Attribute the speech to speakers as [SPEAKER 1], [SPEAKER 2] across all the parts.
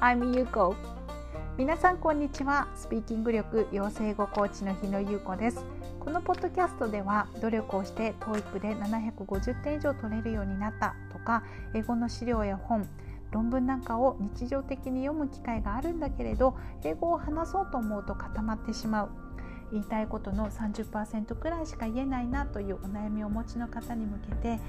[SPEAKER 1] I'm Yuko. 皆さんこんにちは。スピーキング力養成語コーチの日野優子です。このポッドキャストでは努力をして TOEIC で750点以上取れるようになったとか英語の資料や本論文なんかを日常的に読む機会があるんだけれど英語を話そうと思うと固まってしまう。言いたいことの30%くらいしか言えないなというお悩みをお持ちの方に向けて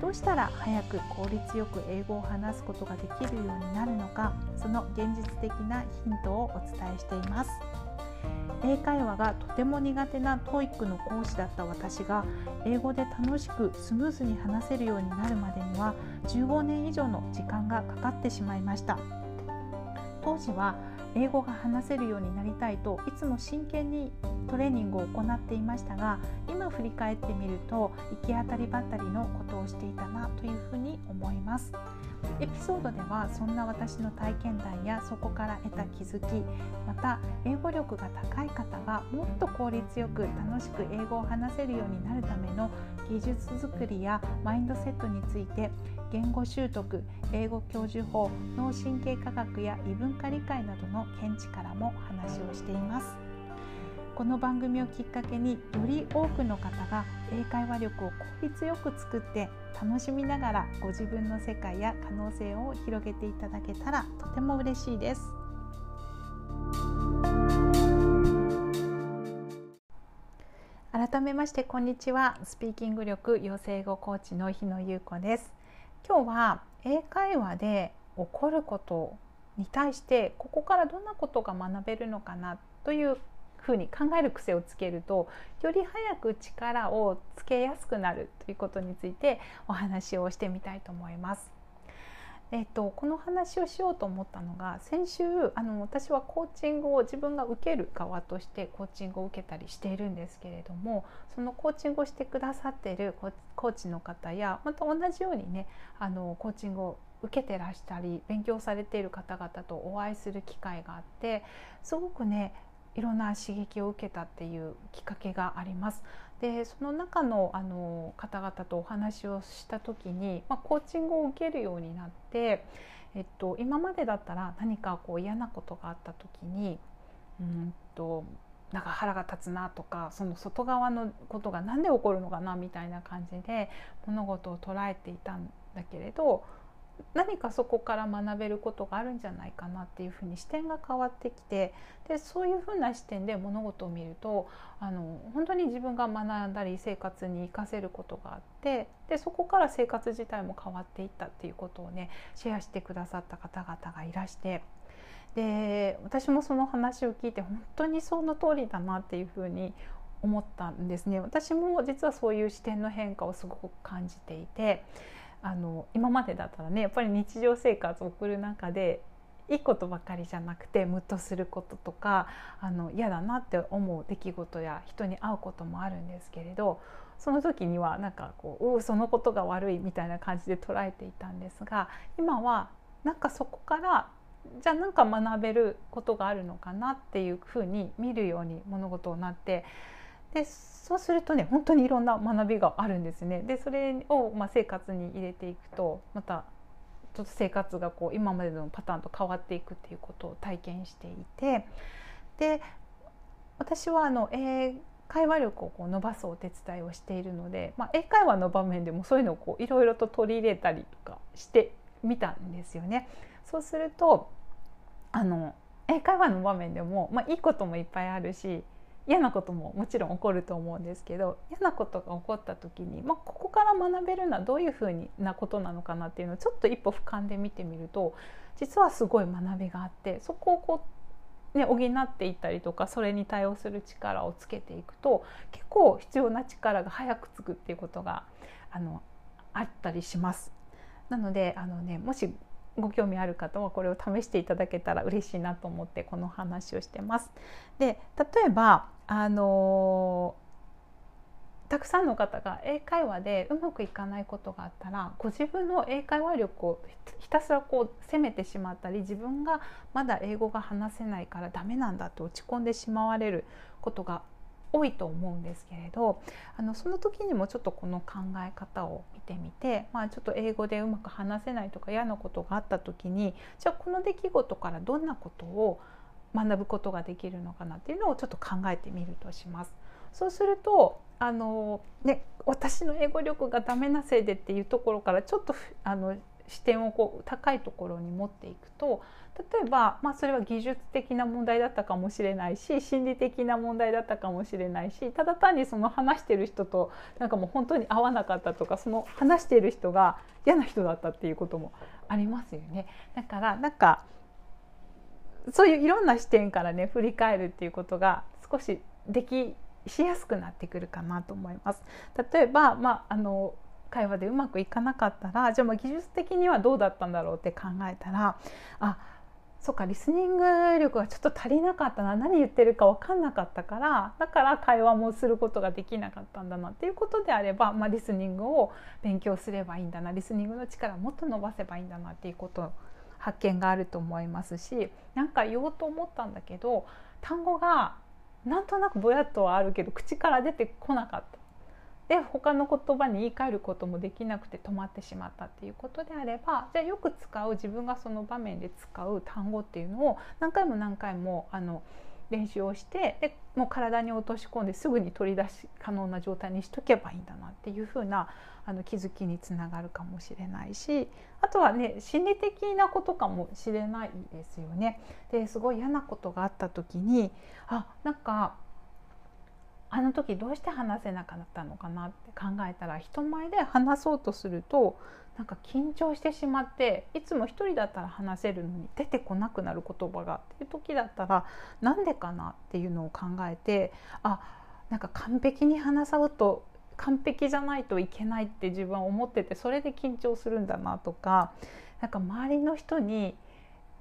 [SPEAKER 1] どうしたら早く効率よく英語を話すことができるようになるのかその現実的なヒントをお伝えしています。英会話がとても苦手な TOEIC の講師だった私が英語で楽しくスムーズに話せるようになるまでには15年以上の時間がかかってしまいました。当時は英語が話せるようになりたいといつも真剣にトレーニングを行っていましたが今振り返ってみると行き当たりばったりのことをしていたなというふうに思います。エピソードではそんな私の体験談やそこから得た気づきまた英語力が高い方がもっと効率よく楽しく英語を話せるようになるための技術作りやマインドセットについて言語習得英語教授法脳神経科学や異文化理解などの見地からも話をしています。この番組をきっかけにより多くの方が英会話力を効率よく作って楽しみながらご自分の世界や可能性を広げていただけたらとても嬉しいです。改めましてこんにちはスピーキング力養成語コーチの日野優子です今日は英会話で起こることに対してここからどんなことが学べるのかなというふうに考える癖をつけるとより早く力をつけやすくなるということについてお話をしてみたいと思います。えっと、この話をしようと思ったのが先週あの私はコーチングを自分が受ける側としてコーチングを受けたりしているんですけれどもそのコーチングをしてくださっているコーチの方やまた同じようにねあのコーチングを受けてらしたり勉強されている方々とお会いする機会があってすごくねいろんな刺激を受けたっていうきっかけがあります。でその中のあの方々とお話をした時に、まあ、コーチングを受けるようになって、えっと、今までだったら何かこう嫌なことがあった時にうんとなんか腹が立つなとかその外側のことが何で起こるのかなみたいな感じで物事を捉えていたんだけれど何かそこから学べることがあるんじゃないかなっていうふうに視点が変わってきてでそういうふうな視点で物事を見るとあの本当に自分が学んだり生活に生かせることがあってでそこから生活自体も変わっていったっていうことをねシェアしてくださった方々がいらしてで私もその話を聞いて本当にその通りだなっていうふうに思ったんですね。私も実はそういう視点の変化をすごく感じていてあの今までだったらねやっぱり日常生活を送る中でいいことばかりじゃなくてムッとすることとかあの嫌だなって思う出来事や人に会うこともあるんですけれどその時にはなんかこううそのことが悪いみたいな感じで捉えていたんですが今はなんかそこからじゃあ何か学べることがあるのかなっていうふうに見るように物事になってでそうするとね本当にいろんな学びがあるんですね。でそれをまあ生活に入れていくとまたちょっと生活がこう今までのパターンと変わっていくっていうことを体験していてで私はあの英会話力をこう伸ばすお手伝いをしているので、まあ、英会話の場面でもそういうのをいろいろと取り入れたりとかしてみたんですよね。そうするとあの英会話の場面でも、まあ、いいこともいっぱいあるし嫌なことももちろん起こると思うんですけど嫌なことが起こった時に、まあ、ここから学べるのはどういうふうなことなのかなっていうのをちょっと一歩俯瞰で見てみると実はすごい学びがあってそこをこう、ね、補っていったりとかそれに対応する力をつけていくと結構必要な力が早くつくっていうことがあのあったりします。なのであの、ね、もしご興味ある方はこれを試していただけたら嬉しいなと思ってこの話をしてます。で例えばあのたくさんの方が英会話でうまくいかないことがあったらご自分の英会話力をひたすらこう責めてしまったり自分がまだ英語が話せないからダメなんだって落ち込んでしまわれることが多いと思うんですけれどあのその時にもちょっとこの考え方を見てみて、まあ、ちょっと英語でうまく話せないとか嫌なことがあった時にじゃあこの出来事からどんなことを学ぶことができるのかなっていうのをちょっと考えてみるとします。そうするとあの、ね、私の英語力がダメなせいでっていうところからちょっとあの視点をこう高いところに持っていくと例えば、まあ、それは技術的な問題だったかもしれないし心理的な問題だったかもしれないしただ単にその話してる人となんかもう本当に合わなかったとかその話してる人が嫌な人だったっていうこともありますよね。だからなんかそういういろんな視点からね振り返るっていうことが少しできしやすくなってくるかなと思います。例えば、まあ、あの会話でうまくいかなかったらじゃあまあ技術的にはどうだったんだろうって考えたらあそっかリスニング力がちょっと足りなかったな何言ってるか分かんなかったからだから会話もすることができなかったんだなっていうことであれば、まあ、リスニングを勉強すればいいんだなリスニングの力をもっと伸ばせばいいんだなっていうこと発見があると思いますし何か言おうと思ったんだけど単語がなんとなくぼやっとはあるけど口から出てこなかった。で他の言葉に言い換えることもできなくて止まってしまったっていうことであればじゃあよく使う自分がその場面で使う単語っていうのを何回も何回もあの練習をしてでもう体に落とし込んですぐに取り出し可能な状態にしとけばいいんだなっていう風なあな気づきにつながるかもしれないしあとはね心理的なことかもしれないですよね。ですごい嫌なことがあった時にあなんかあの時どうして話せなかったのかなって考えたら人前で話そうとするとなんか緊張してしまっていつも一人だったら話せるのに出てこなくなる言葉がっていう時だったらなんでかなっていうのを考えてあなんか完璧に話そうと完璧じゃないといけないって自分は思っててそれで緊張するんだなとかなんか周りの人に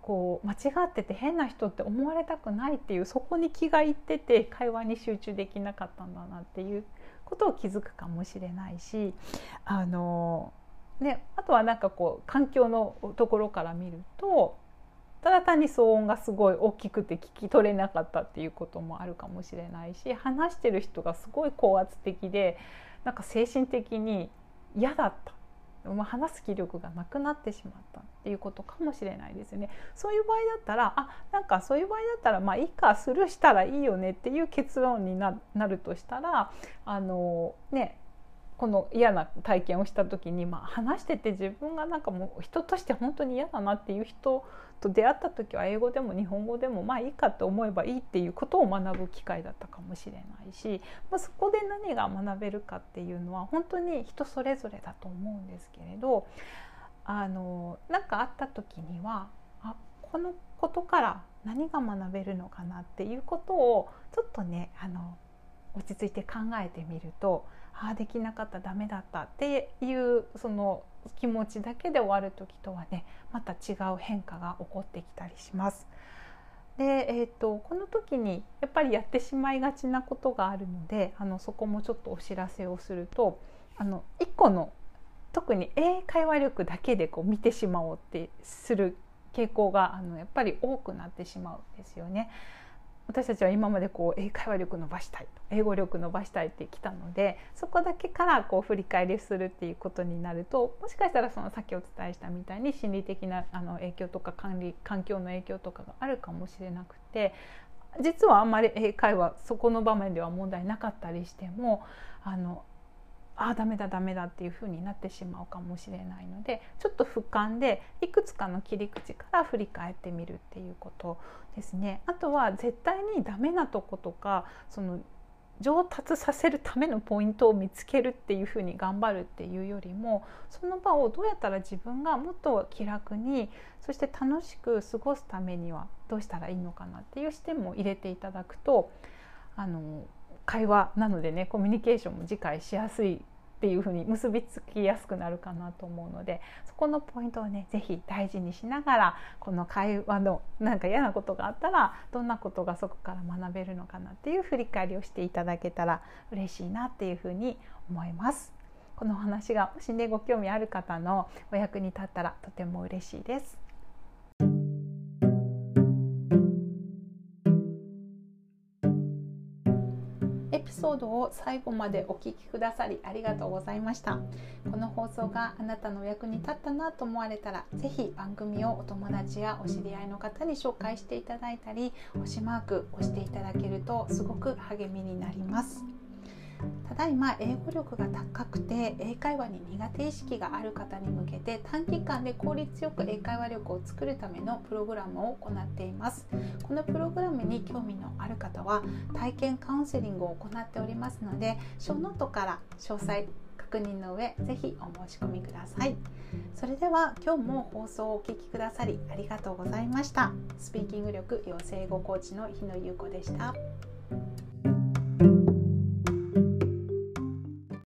[SPEAKER 1] こう間違ってて変な人って思われたくないっていうそこに気がいってて会話に集中できなかったんだなっていうことを気づくかもしれないしあの、ね、あとはなんかこう環境のところから見るとただ単に騒音がすごい大きくて聞き取れなかったっていうこともあるかもしれないし話してる人がすごい高圧的でなんか精神的に嫌だった。まあ、話す気力がなくなってしまったっていうことかもしれないですよね。そういう場合だったらあなんかそういう場合だったらまあいいかスルーしたらいいよねっていう結論になるとしたらあのねこの嫌な体験をした時に、まあ、話してて自分がなんかもう人として本当に嫌だなっていう人と出会った時は英語でも日本語でもまあいいかって思えばいいっていうことを学ぶ機会だったかもしれないし、まあ、そこで何が学べるかっていうのは本当に人それぞれだと思うんですけれどあのなんかあった時にはあこのことから何が学べるのかなっていうことをちょっとねあの落ち着いて考えてみるとああできなかったダメだったっていうその気持ちだけで終わる時とはねまた違う変化が起こってきたりします。で、えーと、この時にやっぱりやってしまいがちなことがあるのであのそこもちょっとお知らせをするとあの1個の特に英会話力だけでこう見てしまおうってする傾向があのやっぱり多くなってしまうんですよね。私たちは今までこう英会話力伸ばしたい英語力伸ばしたいってきたのでそこだけからこう振り返りするっていうことになるともしかしたらそのさっきお伝えしたみたいに心理的なあの影響とか管理環境の影響とかがあるかもしれなくて実はあんまり英会話そこの場面では問題なかったりしてもあのああダメだダメだっていう風になってしまうかもしれないのでちょっと俯瞰でいくつかの切り口から振り返ってみるっていうことですね。あとは絶対にダメなとことかその上達させるためのポイントを見つけるっていうふうに頑張るっていうよりもその場をどうやったら自分がもっと気楽にそして楽しく過ごすためにはどうしたらいいのかなっていう視点も入れていただくとあの会話なのでねコミュニケーションも次回しやすいっていう風に結びつきやすくなるかなと思うのでそこのポイントをね是非大事にしながらこの会話のなんか嫌なことがあったらどんなことがそこから学べるのかなっていう振り返りをしていただけたら嬉しいなっていう風に思います。このお話がもしねご興味ある方のお役に立ったらとても嬉しいです。ソードを最後までお聞きくださりありがとうございました。この放送があなたのお役に立ったなと思われたら是非番組をお友達やお知り合いの方に紹介していただいたり星マーク押していただけるとすごく励みになります。ただいま英語力が高くて英会話に苦手意識がある方に向けて短期間で効率よく英会話力を作るためのプログラムを行っています。このプログラムに興味のある方は体験カウンセリングを行っておりますのでショーノートから詳細確認の上ぜひお申し込みください。それでは今日も放送をお聴きくださりありがとうございました。スピーキング力養成語コーチの日野優子でした。